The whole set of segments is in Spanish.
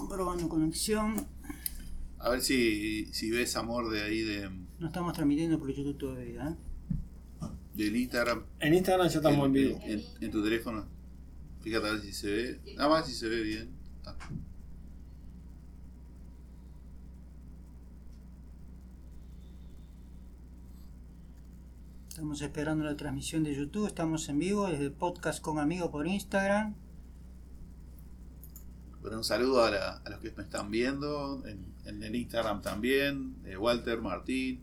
Comprobando conexión. A ver si, si ves amor de ahí de, No estamos transmitiendo por YouTube todavía, ¿eh? del Instagram. En Instagram ya estamos en vivo. En, en tu teléfono. Fíjate a ver si se ve. Nada más si se ve bien. Ah. Estamos esperando la transmisión de YouTube. Estamos en vivo desde Podcast con Amigos por Instagram. Bueno, un saludo a, la- los que me están viendo en, en el Instagram también, eh, Walter, Martín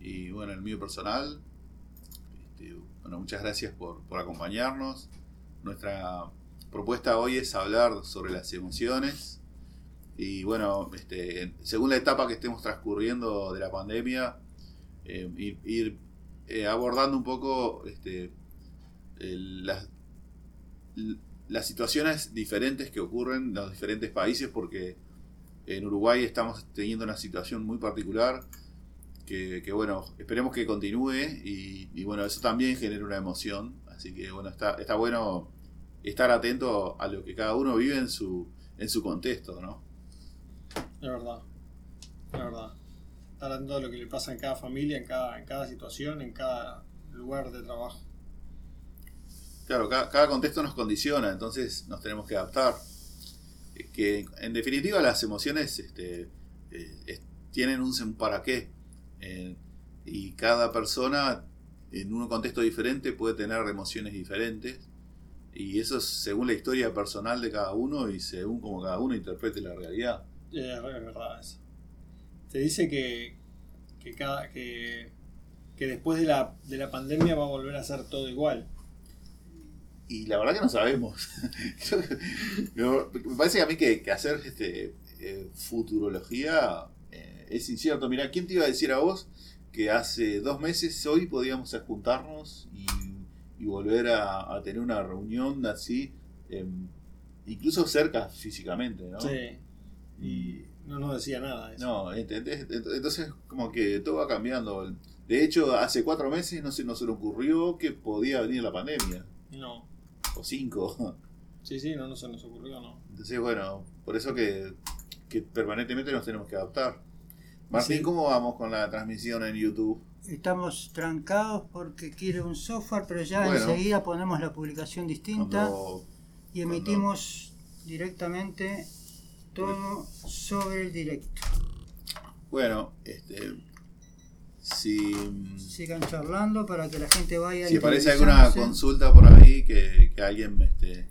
y bueno, el mío personal. Este, bueno, muchas gracias por, por acompañarnos. Nuestra propuesta hoy es hablar sobre las emociones y bueno, este, según la etapa que estemos transcurriendo de la pandemia, eh, ir, eh, abordando un poco este, las, las situaciones diferentes que ocurren en los diferentes países, porque en Uruguay estamos teniendo una situación muy particular que, bueno, esperemos que continúe y, bueno, eso también genera una emoción, así que bueno, está, está bueno estar atento a lo que cada uno vive en su, en su contexto, ¿no? Es verdad. Es verdad. Estar atento a lo que le pasa en cada familia, en cada, en cada situación, en cada lugar de trabajo. Claro, cada, contexto nos condiciona, entonces nos tenemos que adaptar. Eh, Que en definitiva las emociones este, eh, tienen un, para qué. Eh, y cada persona en un contexto diferente puede tener emociones diferentes. Y eso es según la historia personal de cada uno y según como cada uno interprete la realidad. Es verdad eso. Se dice que, que, cada, que, que después de la, de la pandemia va a volver a ser todo igual. Y la verdad que no sabemos. Yo- me parece a mí que, que hacer este, eh, futurología eh, es incierto. Mira, ¿quién te iba a decir a vos que hace dos meses hoy podíamos juntarnos y, y volver a, a tener una reunión así, em, incluso cerca físicamente, ¿no? Sí. Y no nos decía nada eso. No, ¿entendés? Ent- entonces como que todo va cambiando. De hecho, hace cuatro meses no se nos ocurrió que podía venir la pandemia, No. O cinco. Sí, sí, no, no se nos ocurrió, no. Entonces, bueno, por eso que, que permanentemente nos tenemos que adaptar. Martín, Sí. ¿cómo vamos con la transmisión en YouTube? Estamos trancados porque quiere un software, pero ya Bueno. enseguida ponemos la publicación distinta Cuando- y emitimos directamente todo sobre el directo. bueno, este, si, Sigan charlando para que la gente vaya si aparece alguna consulta por ahí que, que alguien este,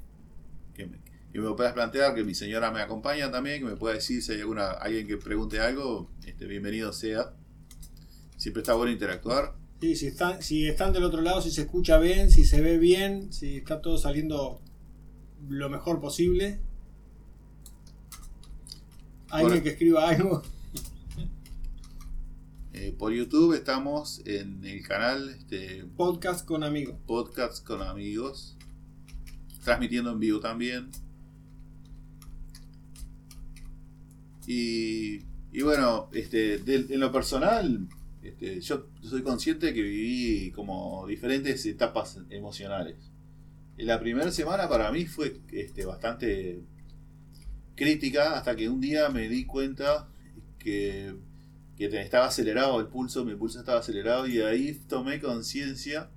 que, me, que me puedas plantear, que mi señora me acompaña también, que me pueda decir si hay alguna, alguien que pregunte algo, este, bienvenido sea. Siempre está bueno interactuar. Sí, si están, si están del otro lado, si se escucha bien, si se ve bien, si está todo saliendo lo mejor posible. Alguien Bueno. que escriba algo. Eh, por YouTube estamos en el canal este, Podcast con amigos. podcasts con amigos, transmitiendo en vivo también. Y, y bueno, este, en lo personal, este, yo soy consciente de que viví como diferentes etapas emocionales. En la primera semana para mí fue este, bastante crítica hasta que un día me di cuenta que, que estaba acelerado el pulso, mi pulso estaba acelerado y ahí tomé conciencia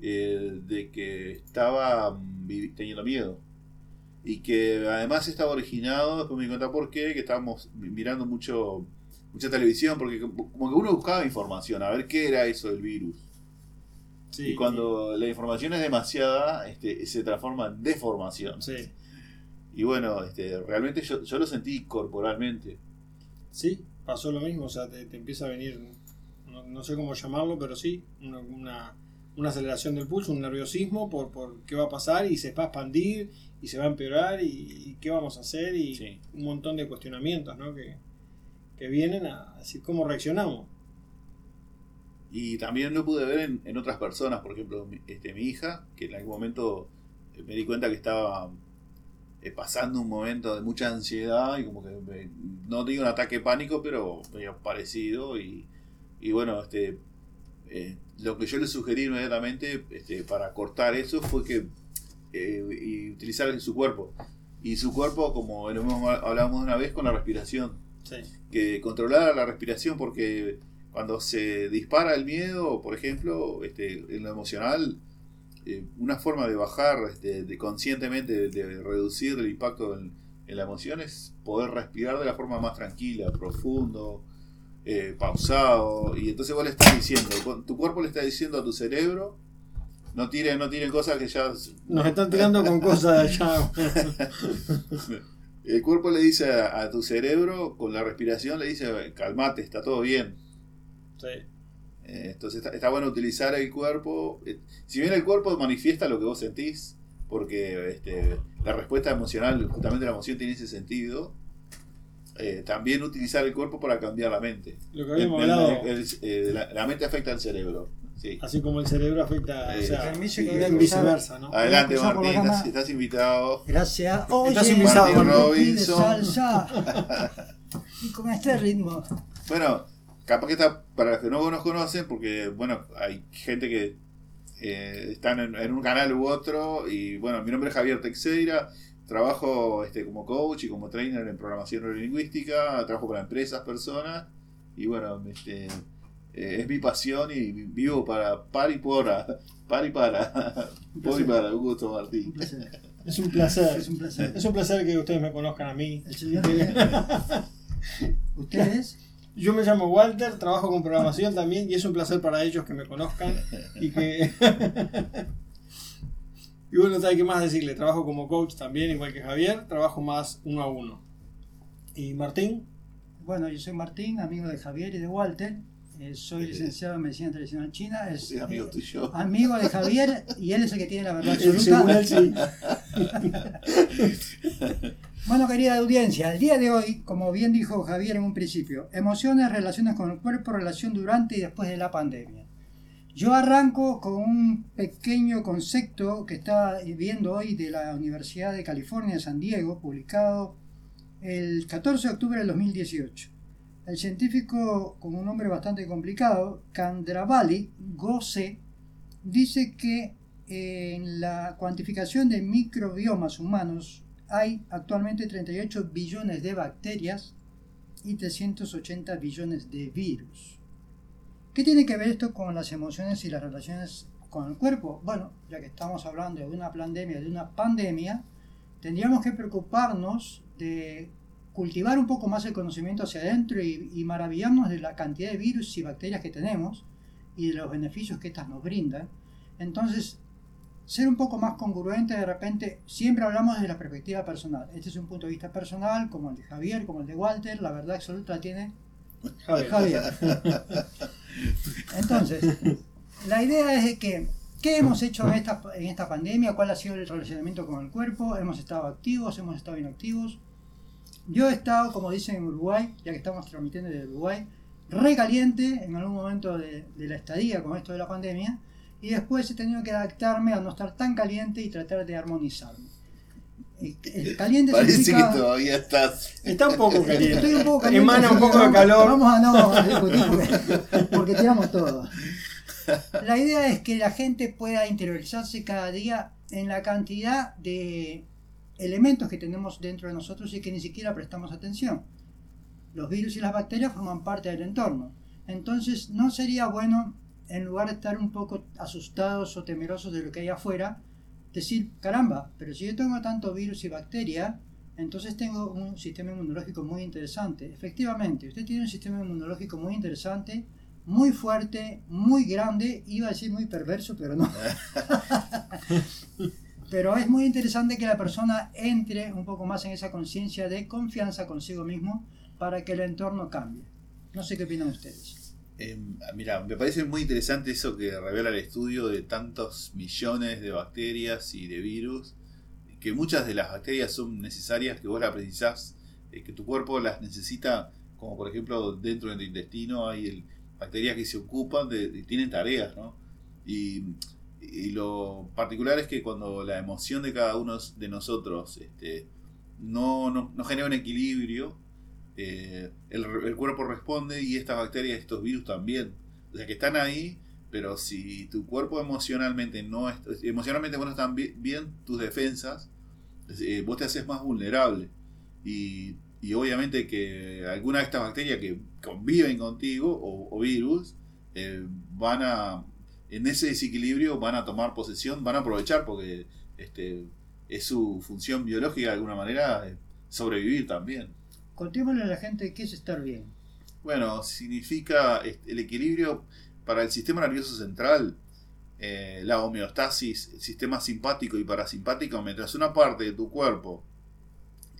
eh, de que estaba mm, teniendo miedo. Y que además estaba originado, después me di cuenta por qué, que estábamos mi- mirando mucho mucha televisión, porque como que uno buscaba información, a ver qué era eso del virus. Sí, y cuando la información es demasiada, este, se transforma en deformación. Sí, Y bueno, este, realmente yo, yo lo sentí corporalmente. sí, pasó lo mismo. O sea, te, te empieza a venir, no, no sé cómo llamarlo, pero sí, una, una, una aceleración del pulso, un nerviosismo por, por qué va a pasar y se va a expandir y se va a empeorar y, y qué vamos a hacer y Sí. un montón de cuestionamientos ¿no? que, que vienen a decir cómo reaccionamos. Y también lo pude ver en, en otras personas, por ejemplo, mi, este, mi hija, que en algún momento eh, me di cuenta que estaba eh, pasando un momento de mucha ansiedad y como que me- no digo un ataque de pánico, pero medio parecido y, y bueno, este eh, lo que yo le sugerí inmediatamente este, para cortar eso fue que eh, y utilizar su cuerpo y su cuerpo, como lo hemos hablábamos una vez, con la respiración. Sí. Que controlar la respiración porque cuando se dispara el miedo, por ejemplo, este, en lo emocional, eh, una forma de bajar este, de conscientemente, de, reducir el impacto en, en, la emoción es poder respirar de la forma más tranquila, profundo, eh, pausado. Y entonces vos le estás diciendo, tu cuerpo le está diciendo a tu cerebro, no tiren, no tiren cosas que ya... Nos están tirando con cosas de allá. el cuerpo le dice a, tu cerebro, con la respiración le dice, calmate, está todo bien. Sí. Eh, entonces está, bueno utilizar el cuerpo. Eh, si bien el cuerpo manifiesta lo que vos sentís, porque este, la respuesta emocional, justamente la emoción tiene ese sentido, eh, también utilizar el cuerpo para cambiar la mente. Lo que habíamos hablado. la, mente afecta al cerebro. Sí. Así como el cerebro afecta. o sea, viceversa, ¿no? Adelante, Martín, estás, estás, invitado. Gracias. Oye, estás invitado, Martín Robinson. y con este ritmo. Bueno, capaz que está, para los que no nos conocen, porque bueno, hay gente que eh, están en, un canal u otro, y bueno, mi nombre es Javier Texeira, trabajo este, como coach y como trainer en programación neurolingüística, trabajo para empresas, personas, y bueno, este, eh, es mi pasión y vivo para par y para, par y para, por y para, un gusto Martín. Es un placer. Es un placer. Es un placer que ustedes me conozcan a mí. ¿Ustedes? Yo me llamo Walter, trabajo con programación también y es un placer para ellos que me conozcan y que... y bueno, ¿qué más decirle? Trabajo como coach también, igual que Javier, trabajo más uno a uno. ¿Y Martín? Bueno, yo soy Martín, amigo de Javier y de Walter. Eh, soy licenciado en medicina tradicional china. Es amigo tuyo. Amigo de Javier y él es el que tiene la verdad absoluta. Bueno, querida audiencia, el día de hoy, como bien dijo Javier en un principio, emociones, relaciones con el cuerpo, relación durante y después de la pandemia. Yo arranco con un pequeño concepto que está viendo hoy de la Universidad de California San Diego, publicado el 14 de octubre del 2018. El científico con un nombre bastante complicado, Candravali Gose, dice que en la cuantificación de microbiomas humanos hay actualmente 38 billones de bacterias y 380 billones de virus. ¿Qué tiene que ver esto con las emociones y las relaciones con el cuerpo? Bueno, ya que estamos hablando de una pandemia, de una pandemia, tendríamos que preocuparnos de cultivar un poco más el conocimiento hacia adentro y, y maravillarnos de la cantidad de virus y bacterias que tenemos y de los beneficios que estas nos brindan. Entonces, ser un poco más congruente de repente, siempre hablamos desde la perspectiva personal. Este es un punto de vista personal, como el de Javier, como el de Walter, la verdad absoluta la tiene Javier. Entonces, la idea es de que, ¿qué hemos hecho en esta, en esta pandemia? ¿Cuál ha sido el relacionamiento con el cuerpo? ¿Hemos estado activos? ¿Hemos estado inactivos? Yo he estado, como dicen en Uruguay, ya que estamos transmitiendo desde Uruguay, recaliente en algún momento de, de la estadía con esto de la pandemia, y después he tenido que adaptarme a no estar tan caliente y tratar de armonizarme. El caliente Parece significa... que todavía estás. Está un poco caliente. Estoy un poco caliente. Emana un poco de calor. Vamos a no a discutir porque, porque tiramos todo. La idea es que la gente pueda interiorizarse cada día en la cantidad de elementos que tenemos dentro de nosotros y que ni siquiera prestamos atención. Los virus y las bacterias forman parte del entorno. Entonces no sería bueno en lugar de estar un poco asustados o temerosos de lo que hay afuera, decir, caramba, pero si yo tengo tanto virus y bacteria, entonces tengo un sistema inmunológico muy interesante. Efectivamente, usted tiene un sistema inmunológico muy interesante, muy fuerte, muy grande, iba a decir muy perverso, pero no. pero es muy interesante que la persona entre un poco más en esa conciencia de confianza consigo mismo para que el entorno cambie. No sé qué opinan ustedes. Eh, mira, me parece muy interesante eso que revela el estudio de tantos millones de bacterias y de virus, que muchas de las bacterias son necesarias, que vos las precisás, eh, que tu cuerpo las necesita, como por ejemplo dentro del intestino hay bacterias que se ocupan de, tienen tareas, ¿no? Y, lo particular es que cuando la emoción de cada uno de nosotros este, no, no, no genera un equilibrio, eh, el, cuerpo responde y estas bacterias, estos virus también. O sea que están ahí, pero si tu cuerpo emocionalmente no emocionalmente bueno están bien, tus defensas, eh, vos te haces más vulnerable. Y, y obviamente que algunas de estas bacterias que conviven contigo o, virus eh, van a, en ese desequilibrio van a tomar posesión, van a aprovechar porque este, es su función biológica de alguna manera sobrevivir también. Contémosle a la gente qué es estar bien. Bueno, significa el equilibrio para el sistema nervioso central, eh, la homeostasis, el sistema simpático y parasimpático, mientras una parte de tu cuerpo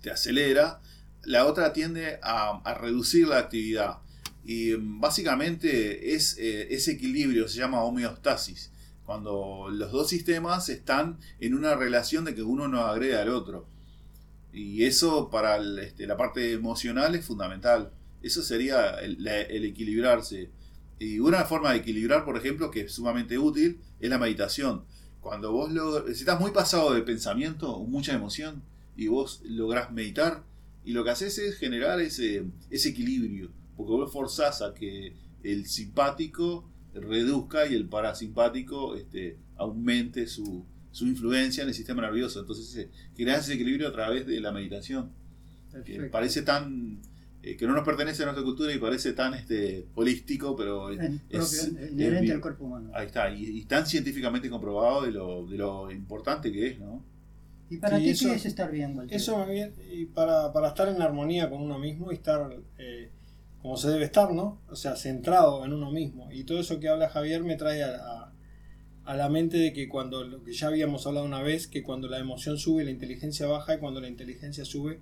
te acelera, la otra tiende a, reducir la actividad. Y mm, básicamente es eh, ese equilibrio, se llama homeostasis, cuando los dos sistemas están en una relación de que uno no agrede al otro. Y eso para este, la parte emocional es fundamental. Eso sería el equilibrarse. Y una forma de equilibrar, por ejemplo, que es sumamente útil, es la meditación. Cuando vos lo, si estás muy pasado de pensamiento, mucha emoción, y vos lográs meditar, y lo que haces es generar ese, ese equilibrio, porque vos forzás a que el simpático reduzca y el parasimpático este, aumente su, su influencia en el sistema nervioso. Entonces eh, generás ese equilibrio a través de la meditación que parece tan eh, que no nos pertenece a nuestra cultura y parece tan este holístico pero Es es, propio, es inherente bien- al cuerpo humano. ahí está y, y tan científicamente comprobado de lo, de lo importante que es no ¿Y para Sí, ti eso- qué es estar bien, Walter? Eso viene, y para, para estar en armonía con uno mismo y estar eh, como se debe estar, ¿no? O sea, centrado en uno mismo. Y todo eso que habla Javier me trae a, a- a la mente de que cuando, lo que ya habíamos hablado una vez, que cuando la emoción sube, la inteligencia baja, y cuando la inteligencia sube,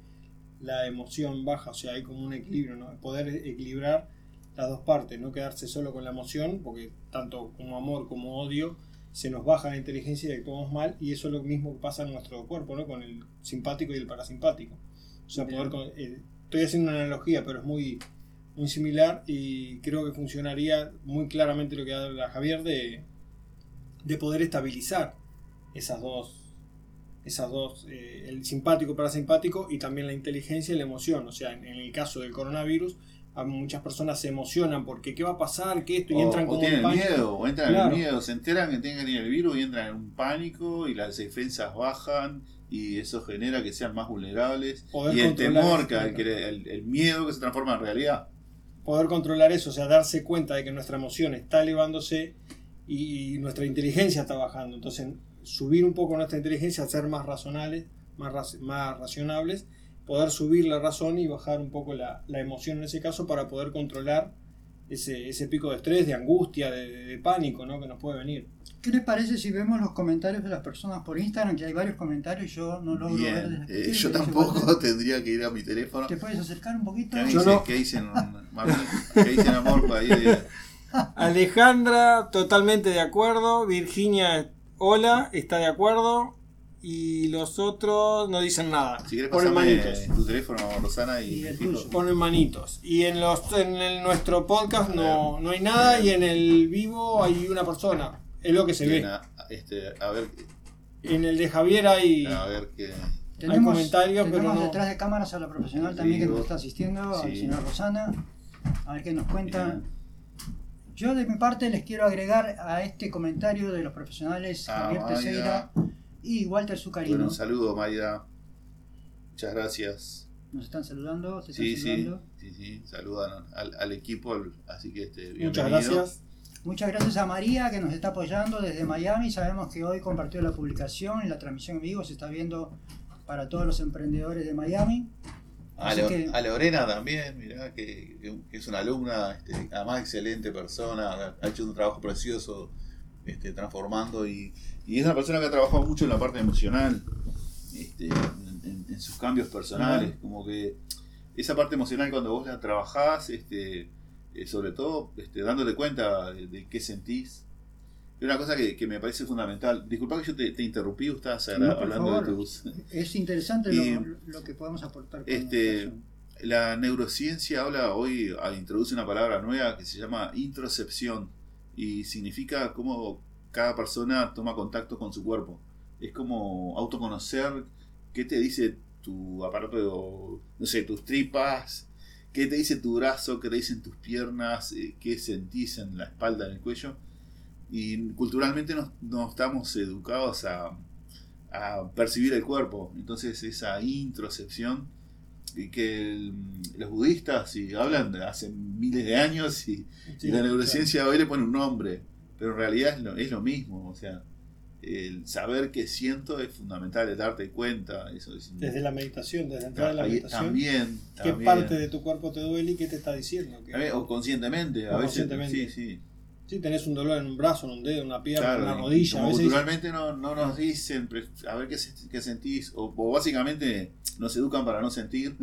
la emoción baja. O sea, hay como un equilibrio, ¿no? Poder equilibrar las dos partes, no quedarse solo con la emoción, porque tanto como amor como odio se nos baja la inteligencia y actuamos mal, y eso es lo mismo que pasa en nuestro cuerpo, ¿no? Con el simpático y el parasimpático. O sea, Bien. poder con- eh, estoy haciendo una analogía, pero es muy, muy similar y creo que funcionaría muy claramente lo que habla Javier de, de poder estabilizar esas dos, esas dos, eh, el simpático, parasimpático y también la inteligencia y la emoción. O sea, en, en el caso del coronavirus, a muchas personas se emocionan porque qué va a pasar, qué esto, y o, entran o como tienen en pánico. miedo o entran en Claro. el miedo se enteran que tienen que tener el virus y entran en un pánico y las defensas bajan y eso genera que sean más vulnerables Poder y el temor que, que el, el miedo que se transforma en realidad poder controlar eso, o sea, darse cuenta de que nuestra emoción está elevándose y nuestra inteligencia está bajando. Entonces, subir un poco nuestra inteligencia, ser más razonables, más, más racionables, poder subir la razón y bajar un poco la, la emoción en ese caso para poder controlar ese, ese pico de estrés, de angustia, de, de- de pánico ¿no? que nos puede venir. ¿Qué les parece si vemos los comentarios de las personas por Instagram? Que hay varios comentarios, yo no logro ver. bien desde eh, yo ¿qué dice tampoco tendría que ir a mi teléfono ¿Te puedes acercar un poquito? ¿Qué Yo dicen, no. ¿Qué dicen? ¿Qué dicen amor? Alejandra, totalmente de acuerdo. Virginia, hola, está de acuerdo. Y los otros no dicen nada. Si quieres Ponen manitos. tu teléfono, Rosana, y, Y el tuyo. Ponen manitos. Y en los en el- nuestro podcast no, no hay nada y en el vivo hay una persona. Es lo que se ve. a, este, a ver, En el de Javier hay... a ver qué. Tenemos, comentarios, pero tenemos no- detrás de cámaras a la profesional también que Sí, nos está asistiendo, a la sí. señora Rosana. A ver qué nos cuenta. Bien. Yo de mi parte les quiero agregar a este comentario de los profesionales Ah, Javier. Peseira y Walter Zucarino. Bueno, un saludo, Mayra. Muchas gracias. Nos están saludando, te están Sí, sí, saludando. sí, sí, saludan al, al equipo, al- así que este, Muchas bienvenido. gracias. Muchas gracias a María que nos está apoyando desde Miami. Sabemos que hoy compartió la publicación y la transmisión en vivo se está viendo para todos los emprendedores de Miami. A, Así Lo- que- a Lorena también, mirá, que, que es una alumna, este, además excelente persona, ha hecho un trabajo precioso este, transformando y, y es una persona que ha trabajado mucho en la parte emocional, este, en, en- en sus cambios personales, como que esa parte emocional cuando vos la trabajás, este, eh, sobre todo este, dándote cuenta de, de qué sentís. Una cosa que, que me parece fundamental. Disculpa que yo te, te interrumpí, estabas No, hablando favor. de tus... Es interesante Y- lo, lo que podemos aportar. con Este. La neurociencia habla hoy, ah, introduce una palabra nueva que se llama introcepción y significa cómo cada persona toma contacto con su cuerpo. Es como autoconocer qué te dice tu aparato, no sé, tus tripas, qué te dice tu brazo, qué te dicen tus piernas, eh, qué sentís en la espalda, en el cuello. Y culturalmente no, no estamos educados a, a percibir el cuerpo. Entonces esa introspección y que el- los budistas si hablan de hace miles de años y, Sí, y la neurociencia hoy le pone un nombre, pero en realidad es lo, es lo mismo, o sea, el saber que siento es fundamental, el darte cuenta, eso es Desde la meditación, desde entrar en la meditación, también, ¿qué parte de tu cuerpo te duele y qué te está diciendo? Que- o conscientemente, a O veces, conscientemente. sí, sí. Sí, tenés un dolor en un brazo, en un dedo, en una pierna, en una rodilla. A como veces culturalmente no, no nos dicen a ver qué, qué sentís, o, o básicamente nos educan para no sentir.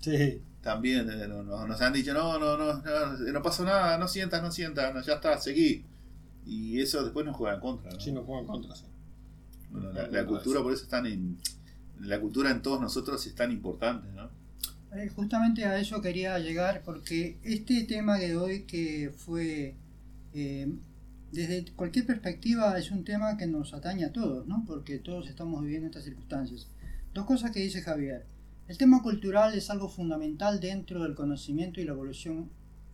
sí, También eh, no- no- nos han dicho, no, no, no, no, no pasó nada, no sientas, no sientas, no, ya está, seguí. Y eso después nos juega en contra. ¿no? sí, nos juegan contra. Sí. Bueno, la, la cultura por eso es tan in- la cultura en todos nosotros es tan importante, ¿no? Eh, justamente a eso quería llegar porque este tema de hoy que fue eh, desde cualquier perspectiva es un tema que nos atañe a todos, ¿no? Porque todos estamos viviendo estas circunstancias. Dos cosas que dice Javier. El tema cultural es algo fundamental dentro del conocimiento y la evolución,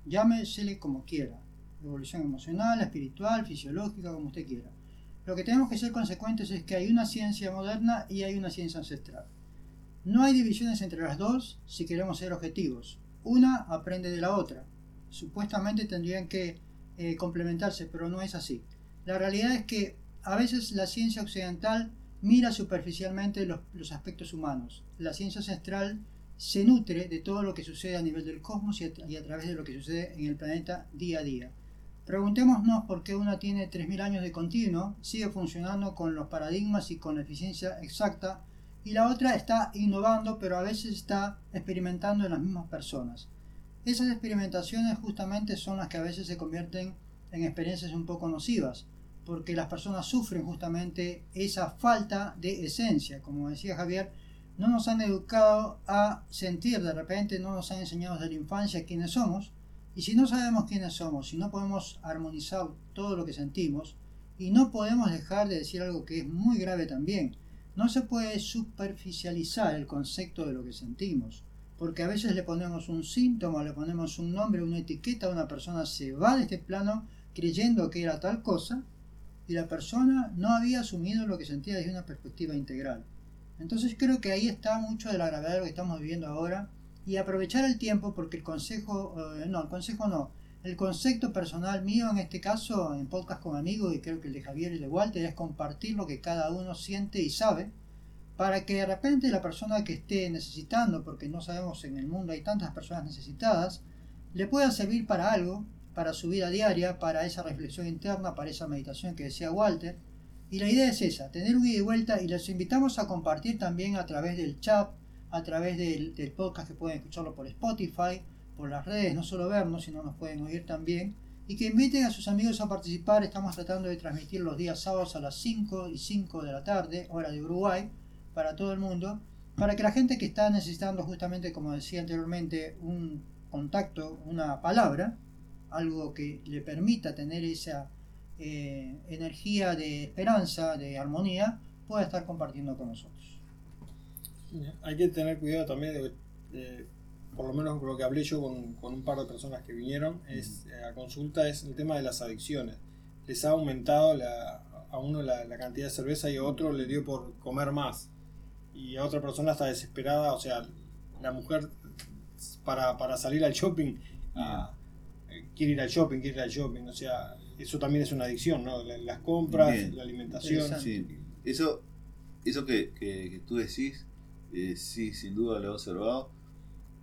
llámesele como quiera. Evolución emocional, espiritual, fisiológica, como usted quiera. Lo que tenemos que ser consecuentes es que hay una ciencia moderna y hay una ciencia ancestral. No hay divisiones entre las dos si queremos ser objetivos. Una aprende de la otra. Supuestamente tendrían que eh, complementarse, pero no es así. La realidad es que a veces la ciencia occidental mira superficialmente los, aspectos humanos. La ciencia ancestral se nutre de todo lo que sucede a nivel del cosmos y a, y a través de lo que sucede en el planeta día a día. Preguntémonos por qué una tiene 3.000 años de continuo, sigue funcionando con los paradigmas y con la eficiencia exacta y la otra está innovando, pero a veces está experimentando en las mismas personas. Esas experimentaciones justamente son las que a veces se convierten en experiencias un poco nocivas, porque las personas sufren justamente esa falta de esencia. Como decía Javier, no nos han educado a sentir, de repente no nos han enseñado desde la infancia quiénes somos, y si no sabemos quiénes somos, si no podemos armonizar todo lo que sentimos, y no podemos dejar de decir algo que es muy grave también, no se puede superficializar el concepto de lo que sentimos, porque a veces le ponemos un síntoma, le ponemos un nombre, una etiqueta, una persona se va de este plano creyendo que era tal cosa y la persona no había asumido lo que sentía desde una perspectiva integral. Entonces creo que ahí está mucho de la gravedad de lo que estamos viviendo ahora y aprovechar el tiempo porque el consejo, eh, no, el consejo no, el concepto personal mío en este caso, en podcast con amigos, y creo que el de Javier y el de Walter, es compartir lo que cada uno siente y sabe, para que de repente la persona que esté necesitando, porque no sabemos en el mundo hay tantas personas necesitadas, le pueda servir para algo, para su vida diaria, para esa reflexión interna, para esa meditación que decía Walter. Y la idea es esa, tener un ida y vuelta y los invitamos a compartir también a través del chat, a través del, del podcast que pueden escucharlo por Spotify, por las redes, no solo vernos, sino nos pueden oír también. Y que inviten a sus amigos a participar. Estamos tratando de transmitir los días sábados a las 5 y 5 de la tarde, hora de Uruguay, para todo el mundo, para que la gente que está necesitando justamente, como decía anteriormente, un contacto, una palabra, algo que le permita tener esa eh, energía de esperanza, de armonía, pueda estar compartiendo con nosotros. Hay que tener cuidado también de, por lo menos lo que hablé yo con, con un par de personas que vinieron es, eh, a consulta es el tema de las adicciones. Les ha aumentado la- a uno la, la cantidad de cerveza y a otro le dio por comer más. Y a otra persona está desesperada, o sea, la mujer para, para salir al shopping ah, eh, quiere ir al shopping, quiere ir al shopping, o sea, eso también es una adicción, ¿no? La- Las compras, Bien. la alimentación. Sí, eso, eso que, que- que tú decís, eh, sí, sin duda lo he observado.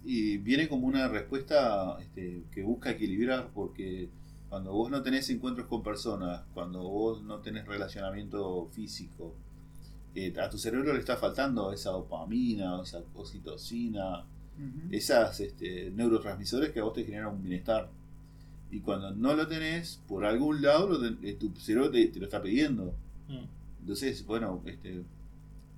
Y viene como una respuesta este, que busca equilibrar, porque cuando vos no tenés encuentros con personas, cuando vos no tenés relacionamiento físico, eh, a tu cerebro le está faltando esa dopamina, esa oxitocina, esas este, neurotransmisores que a vos te generan un bienestar. Y cuando no lo tenés, por algún lado lo ten- eh, tu cerebro te, te lo está pidiendo. Mm. Entonces, bueno, este,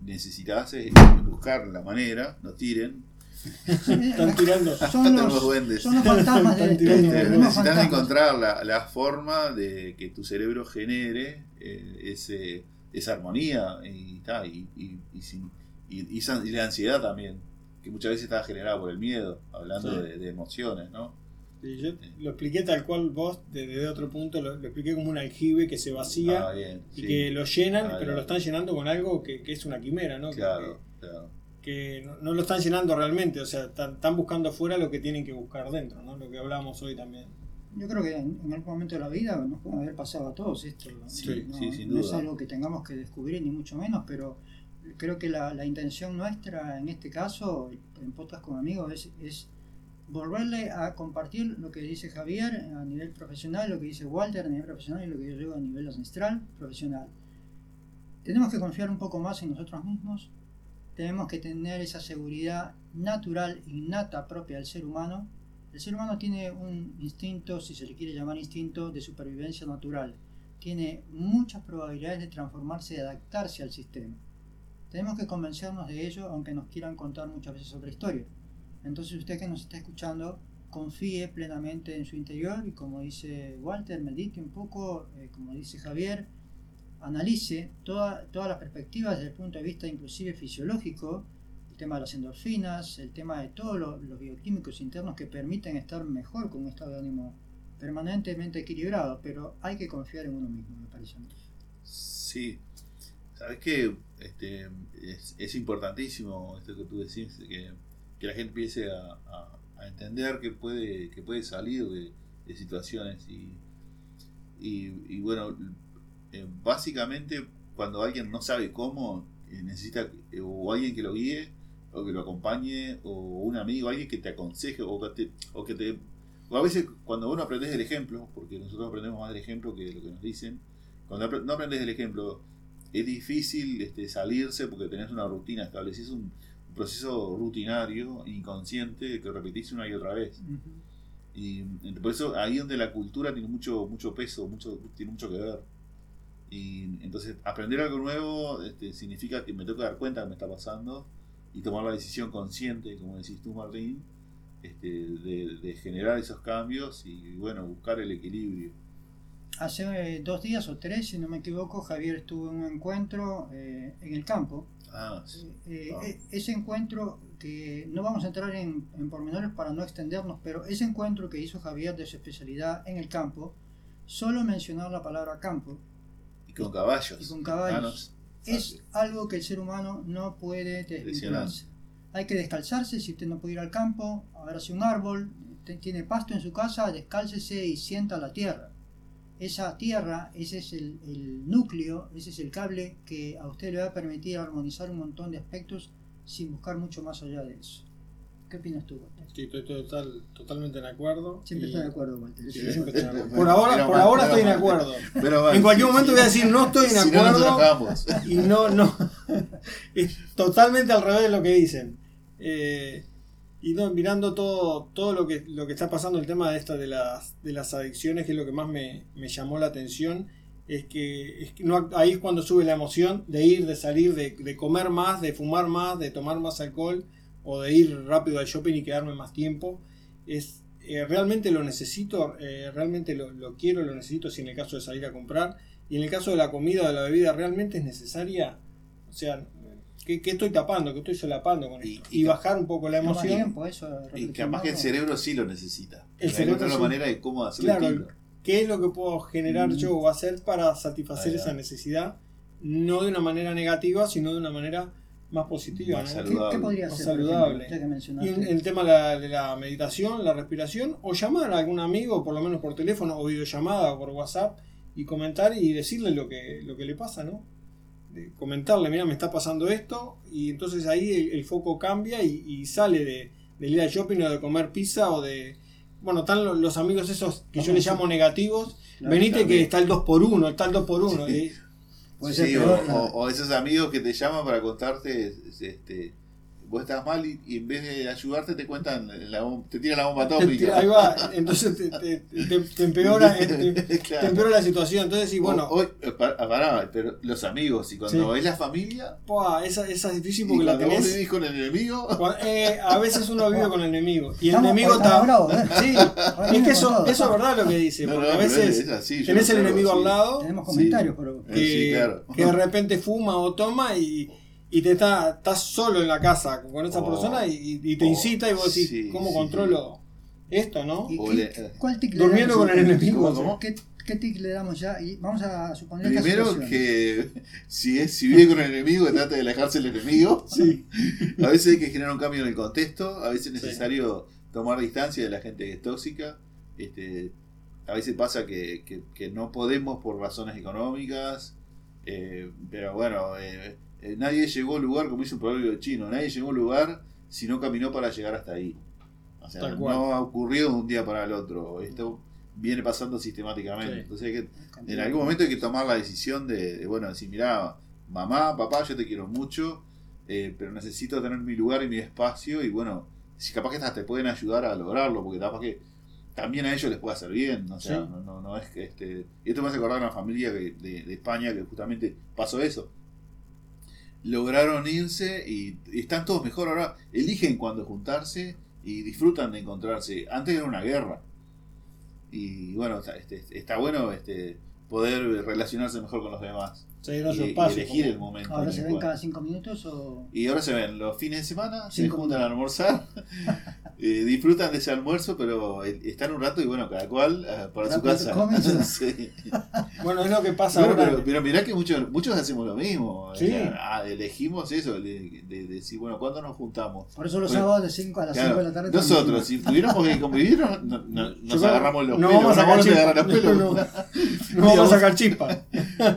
necesitas eh, buscar la manera, no tiren. Están tirando. Son Los los, duendes. son los fantasmas del Están tirando estudio, Este, necesitas fantasmas. encontrar la, la forma de que tu cerebro genere eh, ese, esa armonía y, y, y, y sin- y- y esa- y la ansiedad también, que muchas veces está generada por el miedo, hablando Sí. de, de emociones, ¿no? Sí, yo lo expliqué tal cual vos, desde otro punto, lo, lo expliqué como un aljibe que se vacía Ah, bien, y sí. que lo llenan, Ah, pero lo están llenando con algo que, que es una quimera, ¿no? Que- Claro, claro. Que, no, no lo están llenando realmente, o sea, están, están buscando afuera lo que tienen que buscar dentro, ¿no? Lo que hablábamos hoy también. Yo creo que en, en algún momento de la vida nos puede haber pasado a todos esto. Sí, no, sí, sin no es algo que tengamos que descubrir, ni mucho menos, pero creo que la, la intención nuestra en este caso, en podcast con amigos, es, es volverle a compartir lo que dice Javier a nivel profesional, lo que dice Walter a nivel profesional y lo que yo digo a nivel ancestral profesional. Tenemos que confiar un poco más en nosotros mismos, tenemos que tener esa seguridad natural, innata propia del ser humano. El ser humano tiene un instinto, si se le quiere llamar instinto, de supervivencia natural. Tiene muchas probabilidades de transformarse y adaptarse al sistema. Tenemos que convencernos de ello, aunque nos quieran contar muchas veces otra historia. Entonces usted que nos está escuchando, confíe plenamente en su interior y como dice Walter, medite un poco, eh, como dice Javier, analice toda- todas las perspectivas desde el punto de vista inclusive fisiológico, tema de las endorfinas, el tema de todos lo- los bioquímicos internos que permiten estar mejor con un estado de ánimo permanentemente equilibrado, pero hay que confiar en uno mismo, me parece. Sí. Sabes que este, es, importantísimo esto que tú decís, que, que la gente empiece a, a- entender que puede, que puede salir de, de situaciones y, y, bueno, eh, básicamente cuando alguien no sabe cómo, eh, necesita o alguien que lo guíe, o que lo acompañe, o un amigo, alguien que te aconseje, o que te, o que te o a veces cuando uno aprendes del ejemplo, porque nosotros aprendemos más del ejemplo que de lo que nos dicen, cuando no aprendes del ejemplo, es difícil este, salirse porque tenés una rutina establecida, es un, un proceso rutinario, inconsciente, que repetís una y otra vez. Y por eso ahí donde la cultura tiene mucho, mucho peso, mucho, tiene mucho que ver. Y entonces aprender algo nuevo este, significa que me tengo que dar cuenta que me está pasando y tomar la decisión consciente, como decís tú Martín, este, de, de generar esos cambios y bueno, buscar el equilibrio. Hace eh, dos días o tres, si no me equivoco, Javier estuvo en un encuentro eh, en el campo. Ah, sí. Eh, Ah. e- ese encuentro que no vamos a entrar en, en pormenores para no extendernos, pero ese encuentro que hizo Javier de su especialidad en el campo, solo mencionar la palabra campo Y con caballos. y con caballos Manos. Es algo que el ser humano no puede desvincularse. Hay que descalzarse si usted no puede ir al campo, agarrarse un árbol, tiene pasto en su casa, descálcese y sienta la tierra. Esa tierra, ese es el, el núcleo, ese es el cable que a usted le va a permitir armonizar un montón de aspectos sin buscar mucho más allá de eso. ¿Qué opinas tú, Walter? Sí, estoy total, totalmente de acuerdo. Siempre Y- está de acuerdo, Walter. Sí, Eso siempre siempre estoy de Bueno, acuerdo. Por ahora, por mal, ahora estoy de mal. acuerdo. Pero bueno, En cualquier sí, momento sí. voy a decir no estoy de Si no, nos acuerdo y no, no. Es totalmente al revés de lo que dicen. Eh, y no, mirando todo, todo lo que lo que está pasando, el tema de esta de las, de las adicciones, que es lo que más me, me llamó la atención, es que, es que no, ahí es cuando sube la emoción de ir, de salir, de, de comer más, de fumar más, de tomar más alcohol, o de ir rápido al shopping y quedarme más tiempo. Es eh, realmente lo necesito, eh, realmente lo, lo quiero, lo necesito si en el caso de salir a comprar. Y en el caso de la comida o de la bebida, ¿realmente es necesaria? O sea, ¿qué, qué estoy tapando? ¿Qué estoy solapando con Y- esto? y bajar un poco la emoción. tiempo, eso, Y capaz que el cerebro sí lo necesita. El cerebro manera de cómo hacerlo Claro. ¿Qué es lo que puedo generar Mm. yo o hacer para satisfacer esa necesidad? No de una manera negativa, sino de una manera más positiva. Más ¿no? ¿Qué, saludable. qué podría Más ser? saludable. ejemplo, Y el tema de la, de la meditación, la respiración, o llamar a algún amigo, por lo menos por teléfono, o videollamada, o por WhatsApp, y comentar y decirle lo que, lo que le pasa, ¿no? De comentarle, mira, me está pasando esto, y entonces ahí el, el foco cambia y, y sale de, de ir al shopping o de comer pizza o de... Bueno, están lo- los amigos esos que yo les llamo negativos. Claro, Venite también. que está el 2x1, está el 2x1. Sí. Puede Sí, ser o, peor, o- o esos amigos que te llaman para contarte, este, vos estás mal y, y en vez de ayudarte te cuentan, la te tiran la bomba atómica. ahí va, entonces te, te- te- te empeora, te- te Claro. empeora la situación. Entonces, sí, bueno, hoy- eh, pa- pará, pero los amigos, y cuando Sí. es la familia, Pua, esa, esa es difícil y porque la cuando vos tenés. vivís con el enemigo, eh, a veces uno vive con el enemigo. Y el Estamos- enemigo está. ¿eh? Sí, es que eso, eso es verdad lo que dice. No, Porque no, a veces es así, tenés el enemigo al lado Tenemos Sí. comentarios, pero que, Sí, claro. que de repente fuma o toma y, y te está, estás solo en la casa con esa Oh. persona y, y te Oh, incita y vos decís, sí, ¿cómo sí. controlo esto, ¿no? ¿Y O qué- le- ¿Cuál tic le Durmiendo con el enemigo. ¿Qué, qué tic le damos ya? Y vamos a suponer Primero que si, es, si vive con el enemigo, que trate de alejarse del enemigo. Sí. A veces hay que generar un cambio en el contexto, a veces es Sí. necesario tomar distancia de la gente que es tóxica. Este, a veces pasa que, que- que no podemos por razones económicas, eh, pero bueno, eh, eh, nadie llegó al lugar, como dice un proverbio chino, nadie llegó al lugar si no caminó para llegar hasta ahí. O sea, Tal cual. no ha ocurrido de un día para el otro, esto viene pasando sistemáticamente. Sí. Entonces hay que en algún momento hay que tomar la decisión de, de, bueno, decir, mira, mamá, papá, yo te quiero mucho, eh, pero necesito tener mi lugar y mi espacio y bueno, si capaz que hasta te pueden ayudar a lograrlo, porque capaz que también a ellos les puede hacer bien, o sea, Sí. no, no, no es que este... Y esto me hace acordar a una familia que- de, de España que justamente pasó eso. Lograron irse y, están todos mejor ahora, eligen cuándo juntarse y disfrutan de encontrarse. Antes era una guerra. Y bueno, está, este, está bueno este, poder relacionarse mejor con los demás. Se Y, espacio. elegir el momento. Ahora se ven cual- cada cinco minutos o. Y ahora se ven los fines de semana, se Cinco juntan a almorzar, eh, disfrutan de ese almuerzo, pero están un rato y bueno, cada cual eh, para su casa. Sí. Bueno, es lo que pasa Bueno, ahora. pero, pero mirá que muchos, muchos hacemos lo mismo. Sí. ah, elegimos eso, de, de- de decir, bueno, ¿cuándo nos juntamos? Por eso los Bueno, sábados de 5 a las 5 Claro, de la tarde. nosotros, también. si tuviéramos que convivir, no, no- no- nos Yo agarramos los no pelos. vamos a sacar No vamos a sacar chispa.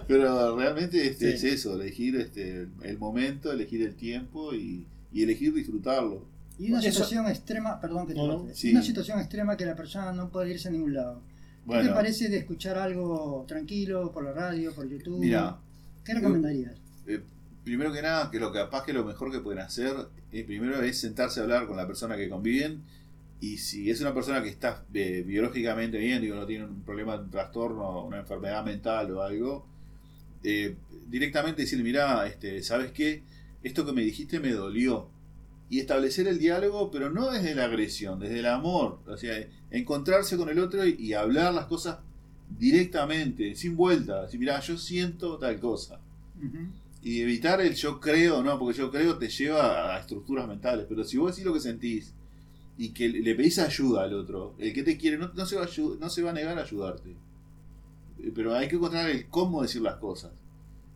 Pero realmente este, Sí. es eso, elegir este, el momento, elegir el tiempo y, y elegir disfrutarlo. Y una Eso- situación extrema, perdón que te No, sí. Una situación extrema que la persona no puede irse a ningún lado. ¿Qué te Bueno, parece de escuchar algo tranquilo por la radio, por YouTube? mira, ¿Qué recomendarías? eh, primero que nada, que lo capaz que lo mejor que pueden hacer, eh, primero es sentarse a hablar con la persona que conviven y si es una persona que está eh, biológicamente bien, digo, no tiene un problema, un trastorno, una enfermedad mental o algo, eh, directamente decirle, mira, este, ¿sabes qué? Esto que me dijiste me dolió. Y establecer el diálogo, pero no desde la agresión, desde el amor. O sea, encontrarse con el otro y, y hablar las cosas directamente, sin vuelta. Decir, mira, yo siento tal cosa y evitar el yo creo, no, porque yo creo te lleva a estructuras mentales. Pero si vos decís lo que sentís y que le pedís ayuda al otro, el que te quiere no, no se, va a, no se va a negar a ayudarte. Pero hay que encontrar el cómo decir las cosas.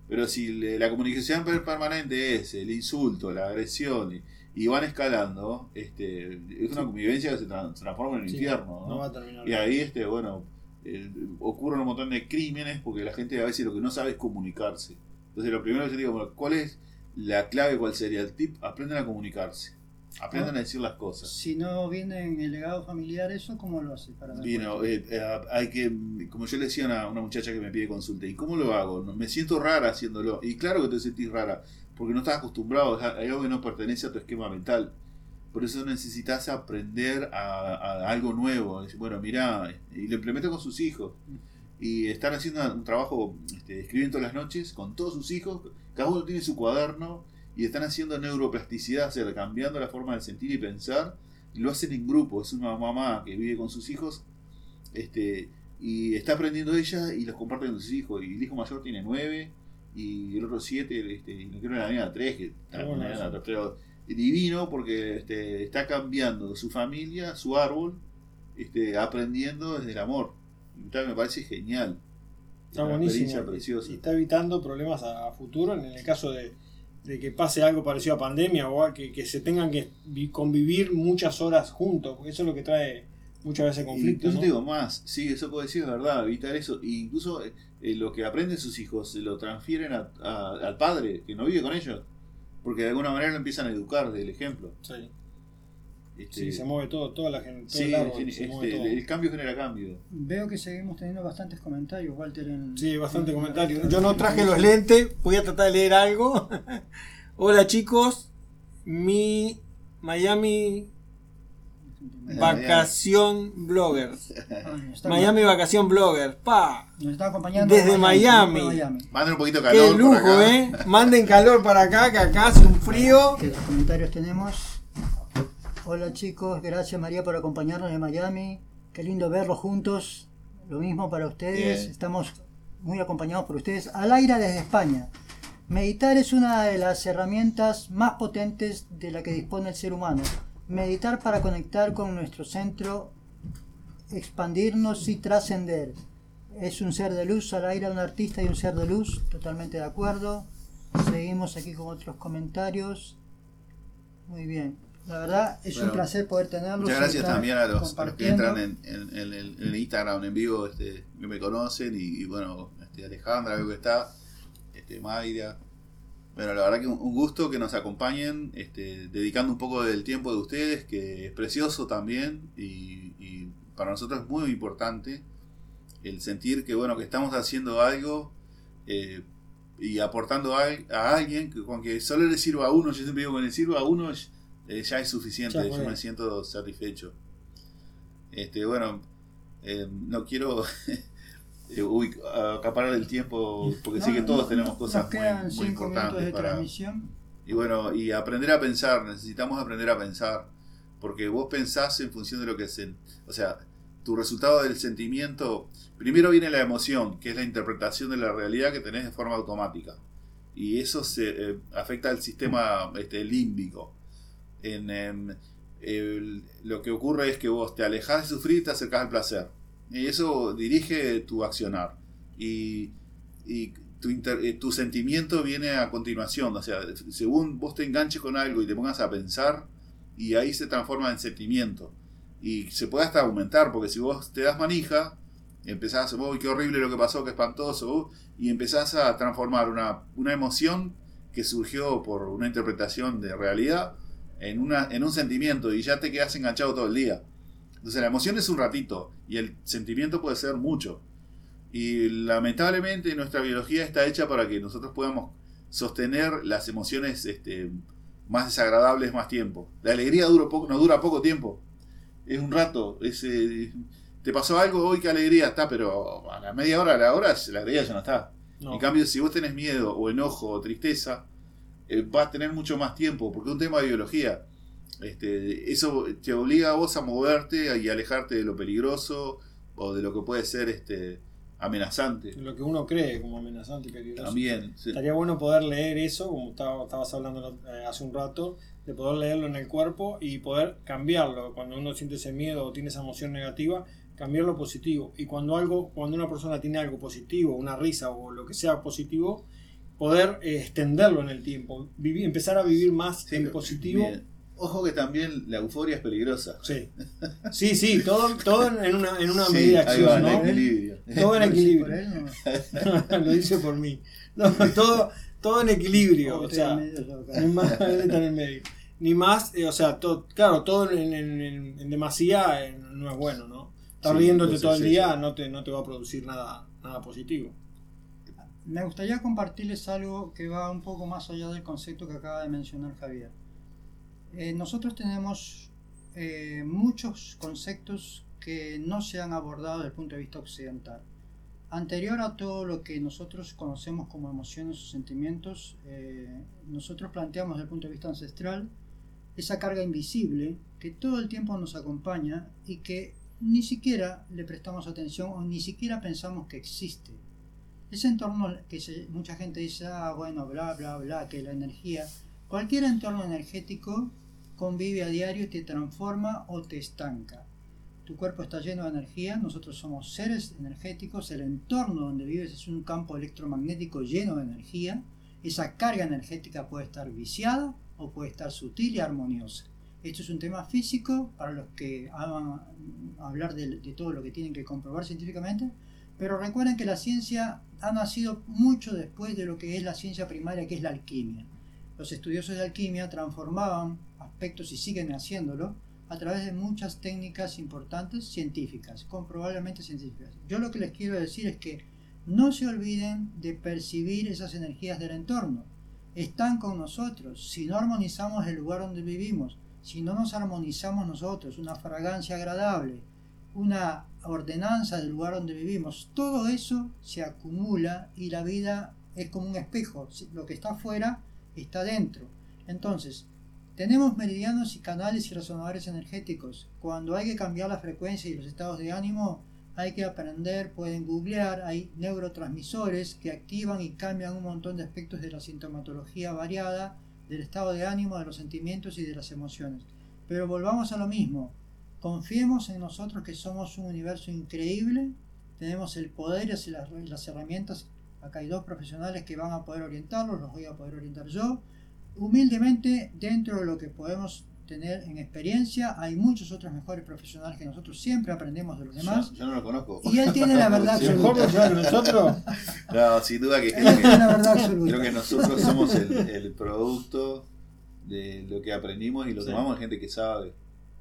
Pero si le- la comunicación per- permanente es el insulto, la agresión y, y van escalando, este, es una convivencia que se, tra- se transforma en un Sí, infierno. No ¿no? va a terminar. Y ahí, este, bueno, eh, ocurren un montón de crímenes porque la gente a veces lo que no sabe es comunicarse. Entonces, lo primero que yo digo, bueno, ¿cuál es la clave? ¿Cuál sería el tip? Aprendan a comunicarse. Aprendan a decir las cosas. Si no viene en el legado familiar, ¿eso cómo lo hace? Para dar Y no, cuenta? eh, eh, hay que, como yo le decía a una, una muchacha que me pide consulta, ¿y cómo lo hago? No, Me siento rara haciéndolo. Y claro que te sentís rara, porque no estás acostumbrado, hay algo que no pertenece a tu esquema mental. Por eso necesitas aprender a, a algo nuevo. Bueno, mirá, y lo implementa con sus hijos. Y están haciendo un trabajo, este, escriben todas las noches con todos sus hijos, cada uno tiene su cuaderno y están haciendo neuroplasticidad, o sea, cambiando la forma de sentir y pensar, y lo hacen en grupo. Es una mamá que vive con sus hijos este, y está aprendiendo ella y los comparte con sus hijos. Y el hijo mayor tiene nueve y el otro siete, este, y no quiero la niña tres, que está Qué bueno una nena, eso. pero divino porque este, está cambiando su familia, su árbol, este, aprendiendo desde el amor. Me parece genial. Está buenísimo. preciosa. Y está evitando problemas a futuro en el caso de, de que pase algo parecido a pandemia o a que, que se tengan que vi- convivir muchas horas juntos, porque eso es lo que trae muchas veces conflictos. Incluso ¿no? digo más, sí, eso puedo decir, es verdad, evitar eso. E incluso eh, eh, lo que aprenden sus hijos se lo transfieren a- a- al padre que no vive con ellos. Porque de alguna manera lo empiezan a educar del ejemplo. Sí, Este, sí, se mueve todo, toda la gente, sí, el árbol, gen- se este, mueve todo. el cambio genera cambio. Veo que seguimos teniendo bastantes comentarios, Walter. En, Sí, bastante en- comentarios. Yo no traje los lentes, voy a tratar de leer algo. Hola chicos, mi Miami Vacación Blogger. Ah, Miami Vacación Blogger, pa. Nos está acompañando Desde Miami. Miami. Manden un poquito de calor. Qué por lujo, acá. eh. Manden calor para acá, que acá hace un frío. Que los comentarios tenemos. Hola chicos, gracias María por acompañarnos de Miami. Qué lindo verlos juntos. Lo mismo para ustedes. Bien. Estamos muy acompañados por ustedes. Al aire desde España. Meditar es una de las herramientas más potentes de la que dispone el ser humano. Meditar para conectar con nuestro centro expandirnos y trascender. Es un ser de luz, Salaira, un artista y un ser de luz, totalmente de acuerdo. Seguimos aquí con otros comentarios. Muy bien. La verdad es un placer poder tenerlos. Muchas gracias también a los, que entran en, el Instagram en vivo, este, que me conocen, y, bueno, este, Alejandra, creo que está, este, Mayra. Bueno, la verdad que un, gusto que nos acompañen, este, dedicando un poco del tiempo de ustedes, que es precioso también, y, y para nosotros es muy importante el sentir que bueno que estamos haciendo algo eh, y aportando a, alguien que con que solo le sirva a uno, yo siempre digo que le sirva a uno eh, ya es suficiente, yo me siento satisfecho. Este, bueno, eh, no quiero acaparar el tiempo porque sé que todos tenemos cosas muy, importantes para y bueno y aprender a pensar necesitamos aprender a pensar porque vos pensás en función de lo que es o sea tu resultado del sentimiento, primero viene la emoción, que es la interpretación de la realidad que tenés de forma automática. Y eso se eh, afecta al sistema este, límbico. En, lo que ocurre es que vos te alejas de sufrir y te acercás al placer. Y eso dirige tu accionar. Y, tu, eh, tu, sentimiento viene a continuación. O sea, según vos te enganches con algo y te pongas a pensar, y ahí se transforma en sentimiento y se puede hasta aumentar, porque si vos te das manija, empezás, uy, qué horrible lo que pasó, qué espantoso, y empezás a transformar una, una emoción que surgió por una interpretación de realidad en, una, en un sentimiento y ya te quedas enganchado todo el día. Entonces la emoción es un ratito y el sentimiento puede ser mucho. Y lamentablemente nuestra biología está hecha para que nosotros podamos sostener las emociones este, más desagradables más tiempo. La alegría dura poco, no dura poco tiempo es un rato, eh, te pasó algo, hoy qué alegría está, pero a la media hora, a la hora, la alegría ya no está. En cambio, si vos tenés miedo o enojo o tristeza, eh, vas a tener mucho más tiempo, porque es un tema de biología. Este, eso te obliga a vos a moverte y alejarte de lo peligroso o de lo que puede ser este, amenazante. Lo que uno cree como amenazante y peligroso. También. Estaría bueno poder leer eso, como estabas hablando eh, hace un rato, de poder leerlo en el cuerpo y poder cambiarlo. Cuando uno siente ese miedo o tiene esa emoción negativa, cambiarlo positivo. Y cuando algo, cuando una persona tiene algo positivo, una risa o lo que sea positivo, poder eh, extenderlo en el tiempo, vivir, empezar a vivir más en positivo. Ojo que también la euforia es peligrosa. Sí, sí, sí todo, todo en una, en una medida de acción, ¿no? equilibrio. Todo en equilibrio. Lo dice por mí. todo, todo en equilibrio. O sea, más en el medio ni más, eh, o sea, claro, todo en, en, demasía eh, no es bueno, ¿no? Estar riéndote todo el día no, te, no te va a producir nada, nada positivo. Me gustaría compartirles algo que va un poco más allá del concepto que acaba de mencionar Javier. Eh, nosotros tenemos muchos conceptos que no se han abordado desde el punto de vista occidental. Anterior a todo lo que nosotros conocemos como emociones o sentimientos, nosotros planteamos desde el punto de vista ancestral esa carga invisible que todo el tiempo nos acompaña y que ni siquiera le prestamos atención o ni siquiera pensamos que existe. Ese entorno que mucha gente dice, ah, bueno, bla, bla, bla, que la energía, cualquier entorno energético convive a diario y te transforma o te estanca. Tu cuerpo está lleno de energía, nosotros somos seres energéticos, el entorno donde vives es un campo electromagnético lleno de energía, esa carga energética puede estar viciada o puede estar sutil y armoniosa. Esto es un tema físico para los que aman hablar de, todo lo que tienen que comprobar científicamente, pero recuerden que la ciencia ha nacido mucho después de lo que es la ciencia primaria, que es la alquimia. Los estudiosos de alquimia transformaban aspectos y siguen haciéndolo a través de muchas técnicas importantes científicas, comprobablemente científicas. Yo lo que les quiero decir es que no se olviden de percibir esas energías del entorno están con nosotros. Si no armonizamos el lugar donde vivimos, si no nos armonizamos nosotros, una fragancia agradable, una ordenanza del lugar donde vivimos, todo eso se acumula y la vida es como un espejo. Lo que está afuera está dentro. Entonces, tenemos meridianos y canales y resonadores energéticos. Cuando hay que cambiar la frecuencia y los estados de ánimo, hay que aprender, pueden googlear, hay neurotransmisores que activan y cambian un montón de aspectos de la sintomatología variada, del estado de ánimo, de los sentimientos y de las emociones. Pero volvamos a lo mismo, confiemos en nosotros que somos un universo increíble, tenemos el poder y las, las herramientas. Acá hay dos profesionales que van a poder orientarlos, los voy a poder orientar yo. Humildemente, dentro de lo que podemos tener en experiencia. Hay muchos otros mejores profesionales que nosotros siempre aprendemos de los demás. Yo, no lo conozco. Y él tiene la verdad absoluta. nosotros? No, sin duda que, creo que, la verdad absoluta. creo que nosotros somos el, producto de lo que aprendimos y lo tomamos gente que sabe.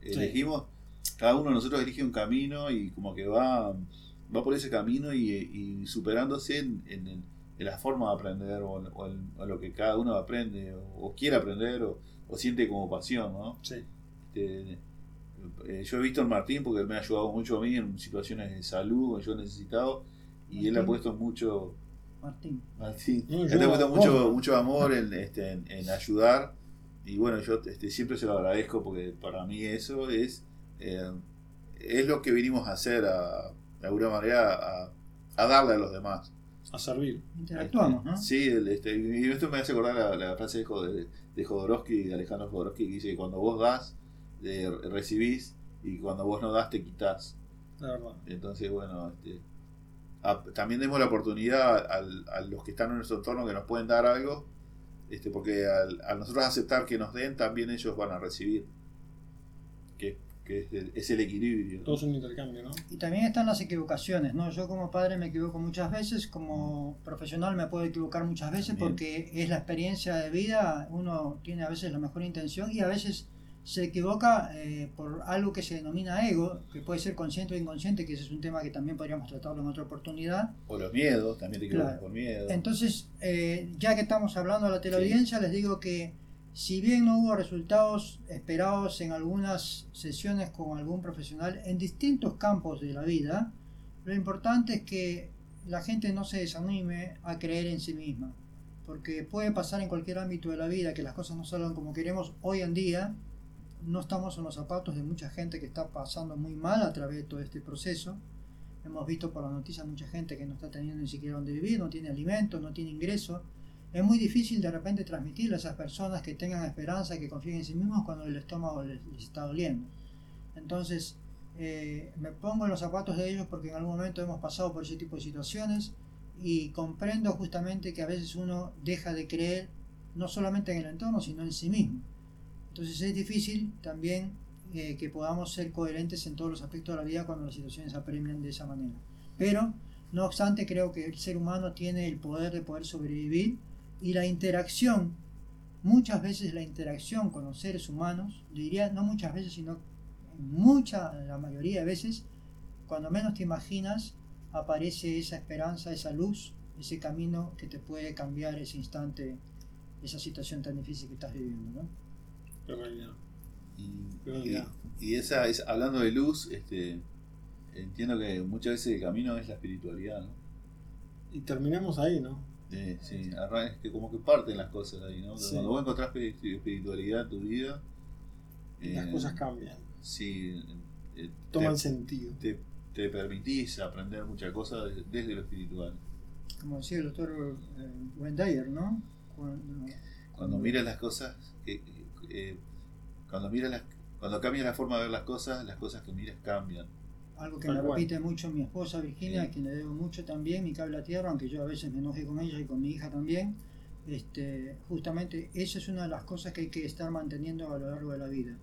Elegimos, cada uno de nosotros elige un camino y como que va, va por ese camino y, superándose en, en, la forma de aprender o, en, lo que cada uno aprende o, quiere aprender o siente como pasión, ¿no? Sí. Este, eh, yo he visto en Martín porque él me ha ayudado mucho a mí en situaciones de salud que yo he necesitado y él ha puesto mucho Martín Martín él ha puesto mucho, mucho amor en, este, en, ayudar y bueno yo este, siempre se lo agradezco porque para mí eso es eh, es lo que vinimos a hacer a, de alguna manera a, a darle a los demás a servir. Interactuamos, ¿no? Sí, este, y esto me hace acordar la, la frase de, de Jodorowsky, de Alejandro Jodorowsky, que dice que cuando vos das, recibís, y cuando vos no das, te quitas La verdad. Entonces, bueno, este, también demos la oportunidad a, los que están en nuestro entorno que nos pueden dar algo, este, porque al, al nosotros aceptar que nos den, también ellos van a recibir. Que que es el, equilibrio. Todo es un intercambio, ¿no? Y también están las equivocaciones, ¿no? Yo como padre me equivoco muchas veces, como profesional me puedo equivocar muchas veces porque es la experiencia de vida, uno tiene a veces la mejor intención y a veces se equivoca eh, por algo que se denomina ego, que puede ser consciente o inconsciente, que ese es un tema que también podríamos tratarlo en otra oportunidad. O los miedos, también te equivocas por miedo. Entonces, eh, ya que estamos hablando a la teleaudiencia, les digo que si bien no hubo resultados esperados en algunas sesiones con algún profesional en distintos campos de la vida, lo importante es que la gente no se desanime a creer en sí misma, porque puede pasar en cualquier ámbito de la vida que las cosas no salgan como queremos hoy en día. No estamos en los zapatos de mucha gente que está pasando muy mal a través de todo este proceso. Hemos visto por las noticias mucha gente que no está teniendo ni siquiera donde vivir, no tiene alimento, no tiene ingreso es muy difícil de repente transmitirle a esas personas que tengan esperanza que confíen en sí mismos cuando el estómago les, está doliendo. Entonces, eh, me pongo en los zapatos de ellos porque en algún momento hemos pasado por ese tipo de situaciones y comprendo justamente que a veces uno deja de creer no solamente en el entorno, sino en sí mismo. Entonces es difícil también eh, que podamos ser coherentes en todos los aspectos de la vida cuando las situaciones apremian de esa manera. Pero, no obstante, creo que el ser humano tiene el poder de poder sobrevivir y la interacción, muchas veces la interacción con los seres humanos, diría no muchas veces, sino mucha, la mayoría de veces, cuando menos te imaginas, aparece esa esperanza, esa luz, ese camino que te puede cambiar ese instante, esa situación tan difícil que estás viviendo. ¿no? Y, y, esa, es, hablando de luz, este, entiendo que muchas veces el camino es la espiritualidad. ¿no? Y terminamos ahí, ¿no? Sí, sí, es que como que parten las cosas ahí, ¿no? Cuando vos encontrás espiritualidad en tu vida, las eh, cosas cambian. Sí, eh, toman sentido. Te, te, permitís aprender muchas cosas desde, lo espiritual. Como decía el doctor eh, Wendayer, ¿no? Cuando, miras las cosas, cuando miras las, cuando cambias la forma de ver las cosas, las cosas que miras cambian algo que me repite mucho mi esposa Virginia, a quien le debo mucho también, mi cable a tierra, aunque yo a veces me enoje con ella y con mi hija también. Este, justamente esa es una de las cosas que hay que estar manteniendo a lo largo de la vida.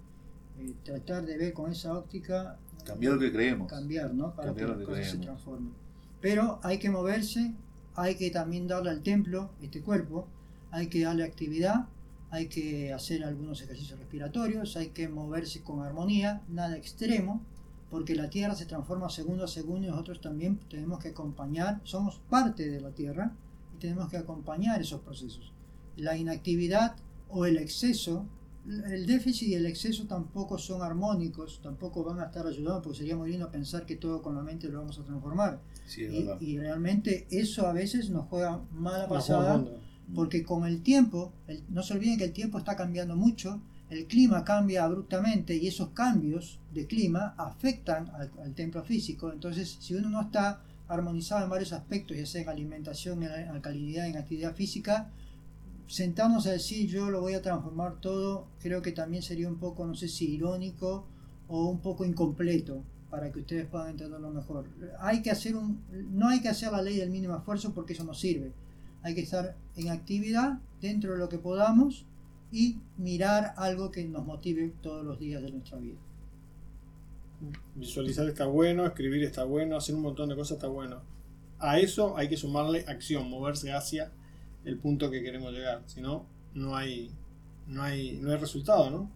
Eh, tratar de ver con esa óptica. Cambiar lo que creemos. Cambiar, ¿no? Para que las cosas se transformen. Pero hay que moverse, hay que también darle al templo este cuerpo, hay que darle actividad, hay que hacer algunos ejercicios respiratorios, hay que moverse con armonía, nada extremo, porque la Tierra se transforma segundo a segundo y nosotros también tenemos que acompañar, somos parte de la Tierra y tenemos que acompañar esos procesos. La inactividad o el exceso, el déficit y el exceso tampoco son armónicos, tampoco van a estar ayudando, porque sería muy lindo pensar que todo con la mente lo vamos a transformar. y, realmente eso a veces nos juega mala pasada, porque con el tiempo, no se olviden que el tiempo está cambiando mucho, el clima cambia abruptamente y esos cambios de clima afectan al, templo físico. Entonces, si uno no está armonizado en varios aspectos, ya sea en alimentación, en alcalinidad, en actividad física, sentarnos a decir yo lo voy a transformar todo, creo que también sería un poco, no sé si irónico o un poco incompleto para que ustedes puedan entenderlo mejor. Hay que hacer un, no hay que hacer la ley del mínimo esfuerzo porque eso no sirve. Hay que estar en actividad dentro de lo que podamos y mirar algo que nos motive todos los días de nuestra vida. Visualizar está bueno, escribir está bueno, hacer un montón de cosas está bueno. A eso hay que sumarle acción, moverse hacia el punto que queremos llegar. Si no, no hay, no hay, no hay resultado, ¿no?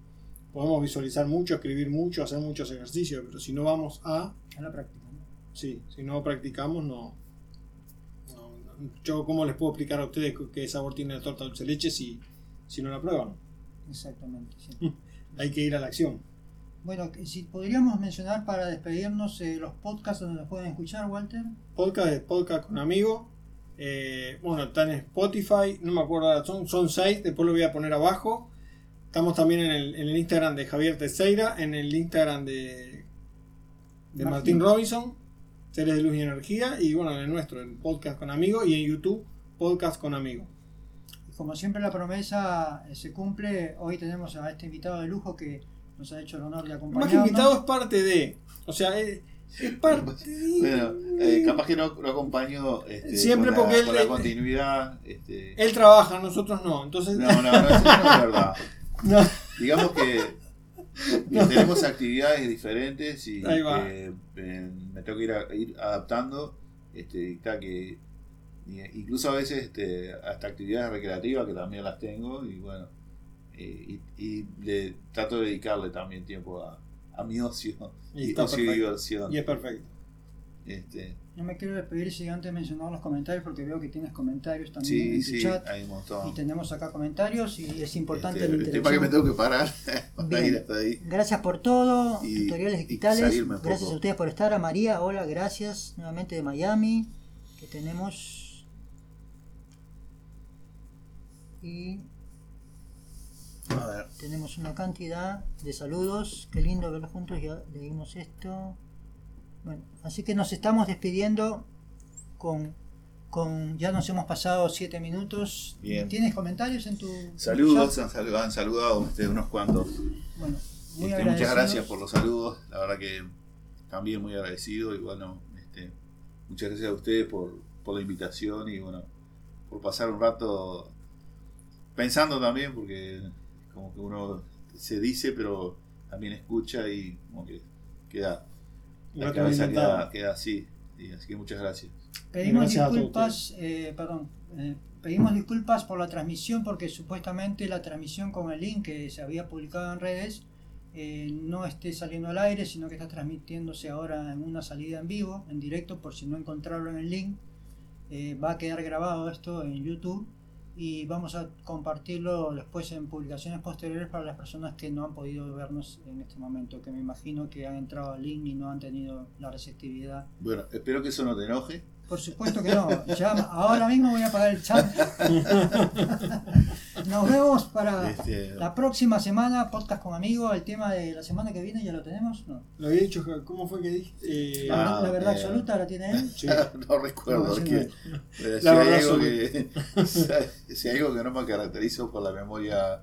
Podemos visualizar mucho, escribir mucho, hacer muchos ejercicios, pero si no vamos a... A la práctica. ¿no? Sí, si no practicamos, no, no-. Yo, ¿cómo les puedo explicar a ustedes qué sabor tiene la torta dulce leche si, si no la prueban? Exactamente. sí. Hay que ir a la acción. Bueno, si podríamos mencionar para despedirnos eh, los podcasts donde nos pueden escuchar, Walter. Podcast de podcast con amigos. Eh, bueno, están en Spotify, no me acuerdo son, son seis, después lo voy a poner abajo. Estamos también en el, en el Instagram de Javier Teixeira, en el Instagram de, de Martín. Martín Robinson, Seres de Luz y Energía, y bueno, en el nuestro, el podcast con amigos, y en YouTube, podcast con amigos. Como siempre la promesa eh, se cumple, hoy tenemos a este invitado de lujo que nos ha hecho el honor de Más acompañarnos. que invitado es parte de, o sea, es, es parte de... Bueno, eh, capaz que no lo acompaño este, Siempre con la, porque él- con la él- continuidad. Este, Él trabaja, nosotros no, entonces... no, no, no, eso no es verdad. no. Digamos que, tenemos actividades diferentes y eh, me tengo que ir, a- ir adaptando. Este, que incluso a veces este, hasta actividades recreativas que también las tengo y bueno eh, y, y le trato de dedicarle también tiempo a, a mi ocio Y y, ocio y diversión. Y es perfecto. Este, No me quiero despedir sin antes mencionar los comentarios porque veo que tienes comentarios también sí, en tu sí, chat. hay un montón. Y tenemos acá comentarios y es importante Este, la este, para que me interacción. tengo que parar para Bien. ir hasta ahí. Gracias por todo, Y- tutoriales digitales. Gracias poco. a ustedes por estar. A María, hola, gracias nuevamente de Miami. Que tenemos. Y A ver. tenemos una cantidad de saludos. Qué lindo verlos juntos. Ya leímos esto. Bueno, así que nos estamos despidiendo con. con ya nos hemos pasado siete minutos. Bien. ¿Tienes comentarios en tu Saludos, han saludado, han saludado unos cuantos. Bueno, muy Este, muchas gracias por los saludos, la verdad que también muy agradecido y bueno, este, muchas gracias a ustedes por, por la invitación y bueno, por pasar un rato pensando también, porque como que uno se dice pero también escucha y como que queda, la cabeza queda, queda así, y así que muchas gracias. Pedimos Gracias disculpas, eh, perdón, eh, pedimos disculpas por la transmisión porque supuestamente la transmisión con el link que se había publicado en redes eh, no esté saliendo al aire, sino que está transmitiéndose ahora en una salida en vivo, en directo, por si no encontrarlo en el link. Eh, va a quedar grabado esto en YouTube y vamos a compartirlo después en publicaciones posteriores para las personas que no han podido vernos en este momento, que me imagino que han entrado al link y no han tenido la receptividad Bueno, espero que eso no te enoje. por supuesto que no. Ya, ahora mismo voy a apagar el chat. Nos vemos para Este, la próxima semana, podcast con amigos. El tema de la semana que viene ya lo tenemos. No. Lo había dicho, ¿cómo fue que dijiste? Eh, Ah, la verdad eh. absoluta la tiene él. sí. no recuerdo, No, sí, que si, hay algo que, si hay algo que no me caracterizo por la memoria,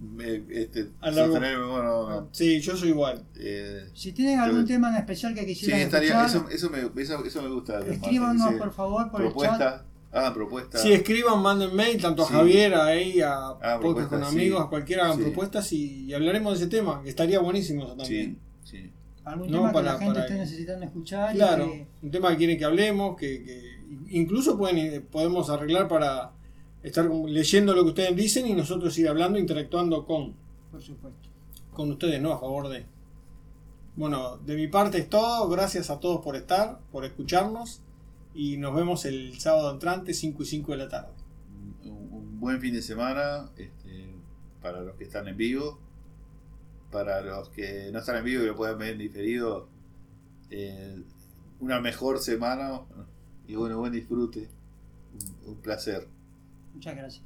me- este, A largo- sostener memoria, no, no. Sí, yo soy igual. Eh, Si tienen algún Yo- tema en especial que sí, quisieran estaría, escuchar, eso, eso, me, eso, eso me gusta. escríbanos por favor por el chat. Propuesta, hagan propuesta. Si escriban, manden mail, tanto a Sí. Javier, ahí, a Ah, Podcast propuestas, con sí. amigos, a cualquiera hagan Sí. propuestas y, y hablaremos de ese tema, que estaría buenísimo eso también. sí, sí. Algún No, tema para- que la gente para esté necesitando escuchar. y Claro, que- un tema que quieren que hablemos, que, que incluso pueden, podemos arreglar para estar leyendo lo que ustedes dicen y nosotros ir hablando, interactuando con, por supuesto. con ustedes, ¿no? A favor de. Bueno, de mi parte es todo. Gracias a todos por estar, por escucharnos. Y nos vemos el sábado entrante, 5 y 5 de la tarde. Un, un buen fin de semana este, para los que están en vivo. Para los que no están en vivo y lo pueden ver en diferido, eh, una mejor semana y bueno, buen disfrute. un- un placer. Muchas gracias.